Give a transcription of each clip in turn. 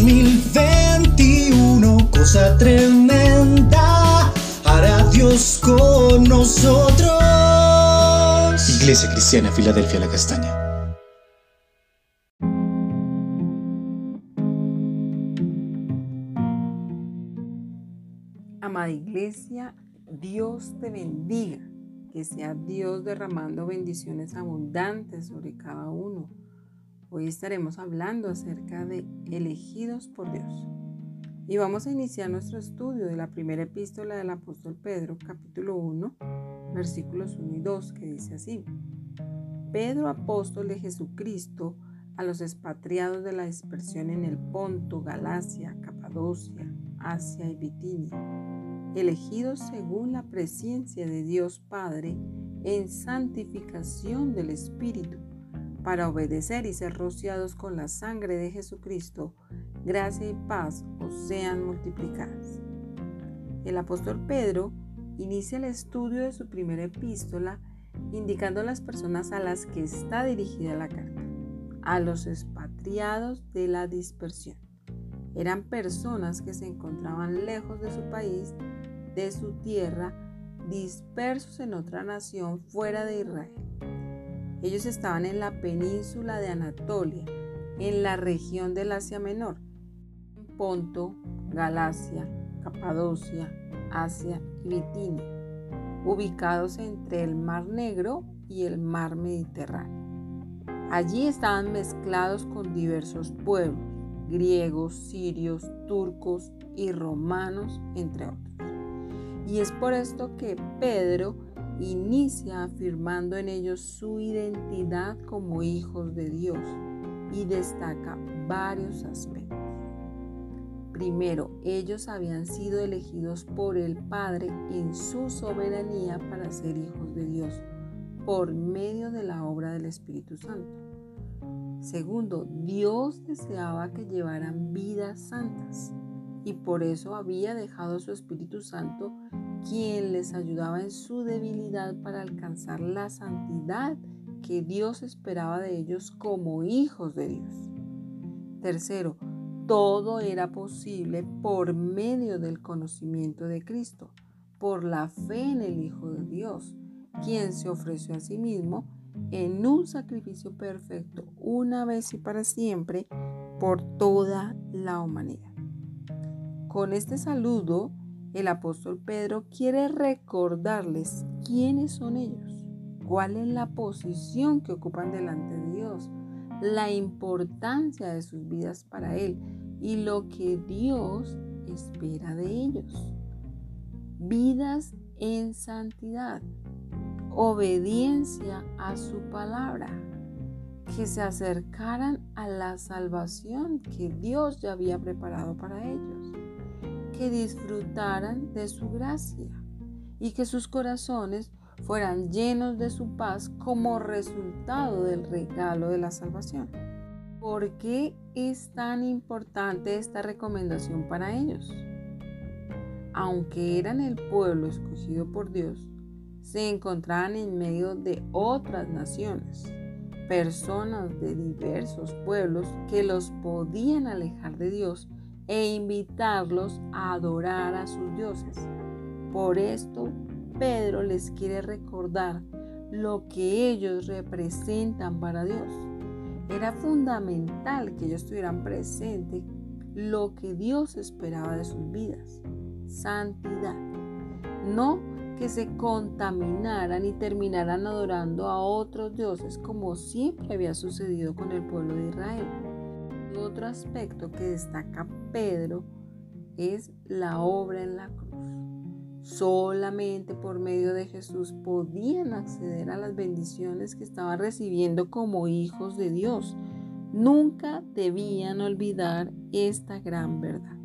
2021, cosa tremenda, hará Dios con nosotros. Iglesia Cristiana, Filadelfia, la Castaña. Amada Iglesia, Dios te bendiga, que sea Dios derramando bendiciones abundantes sobre cada uno. Hoy estaremos hablando acerca de elegidos por Dios. Y vamos a iniciar nuestro estudio de la primera epístola del apóstol Pedro, capítulo 1, versículos 1 y 2, que dice así. Pedro, apóstol de Jesucristo, a los expatriados de la dispersión en el Ponto, Galacia, Capadocia, Asia y Bitinia, elegidos según la presencia de Dios Padre en santificación del Espíritu, para obedecer y ser rociados con la sangre de Jesucristo, gracia y paz os sean multiplicadas. El apóstol Pedro inicia el estudio de su primera epístola indicando las personas a las que está dirigida la carta, a los expatriados de la dispersión. Eran personas que se encontraban lejos de su país, de su tierra, dispersos en otra nación fuera de Israel. Ellos estaban en la península de Anatolia, en la región del Asia Menor, Ponto, Galacia, Capadocia, Asia y Bitinia, ubicados entre el Mar Negro y el Mar Mediterráneo. Allí estaban mezclados con diversos pueblos, griegos, sirios, turcos y romanos, entre otros. Y es por esto que Pedro inicia afirmando en ellos su identidad como hijos de Dios y destaca varios aspectos. Primero, ellos habían sido elegidos por el Padre en su soberanía para ser hijos de Dios por medio de la obra del Espíritu Santo. Segundo, Dios deseaba que llevaran vidas santas y por eso había dejado su Espíritu Santo quien les ayudaba en su debilidad para alcanzar la santidad que Dios esperaba de ellos como hijos de Dios. Tercero, todo era posible por medio del conocimiento de Cristo, por la fe en el Hijo de Dios, quien se ofreció a sí mismo en un sacrificio perfecto una vez y para siempre por toda la humanidad. Con este saludo, el apóstol Pedro quiere recordarles quiénes son ellos, cuál es la posición que ocupan delante de Dios, la importancia de sus vidas para Él y lo que Dios espera de ellos. Vidas en santidad, obediencia a su palabra, que se acercaran a la salvación que Dios ya había preparado para ellos, que disfrutaran de su gracia y que sus corazones fueran llenos de su paz como resultado del regalo de la salvación. ¿Por qué es tan importante esta recomendación para ellos? Aunque eran el pueblo escogido por Dios, se encontraban en medio de otras naciones, personas de diversos pueblos que los podían alejar de Dios e invitarlos a adorar a sus dioses. Por esto, Pedro les quiere recordar lo que ellos representan para Dios era fundamental que ellos tuvieran presente lo que Dios esperaba de sus vidas, santidad. No que se contaminaran y terminaran adorando a otros dioses como siempre había sucedido con el pueblo de Israel. Otro aspecto que destaca Pedro es la obra en la cruz. Solamente por medio de Jesús podían acceder a las bendiciones que estaban recibiendo como hijos de Dios. Nunca debían olvidar esta gran verdad.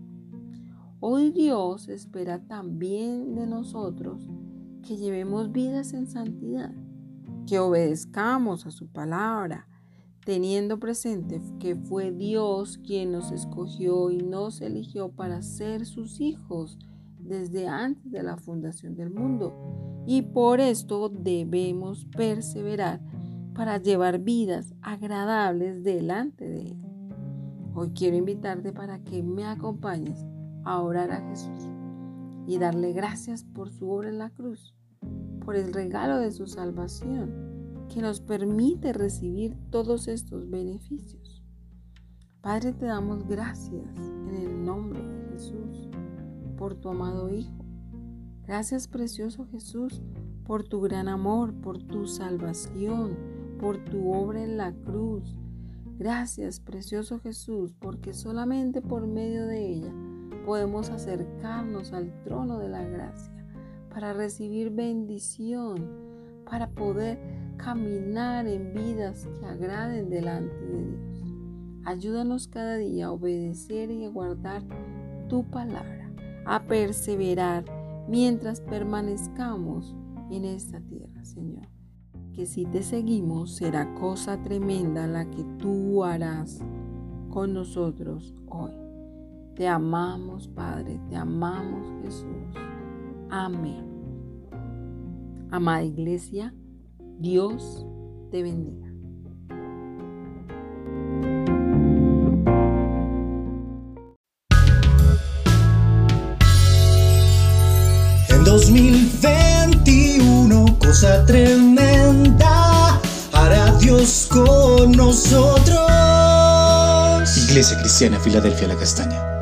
Hoy Dios espera también de nosotros que llevemos vidas en santidad, que obedezcamos a su palabra, teniendo presente que fue Dios quien nos escogió y nos eligió para ser sus hijos desde antes de la fundación del mundo y por esto debemos perseverar para llevar vidas agradables delante de Él. Hoy quiero invitarte para que me acompañes a orar a Jesús y darle gracias por su obra en la cruz, por el regalo de su salvación que nos permite recibir todos estos beneficios. Padre, te damos gracias en el nombre de Jesús por tu amado Hijo. Gracias, precioso Jesús, por tu gran amor, por tu salvación, por tu obra en la cruz. Gracias, precioso Jesús, porque solamente por medio de ella podemos acercarnos al trono de la gracia para recibir bendición, para poder caminar en vidas que agraden delante de Dios. Ayúdanos cada día a obedecer y a guardar tu palabra, a perseverar mientras permanezcamos en esta tierra, Señor. Que si te seguimos será cosa tremenda la que tú harás con nosotros hoy. Te amamos, Padre, te amamos, Jesús. Amén. Amada iglesia, Dios te bendiga. En 2021, cosa tremenda, hará Dios con nosotros. Iglesia Cristiana Filadelfia La Castaña.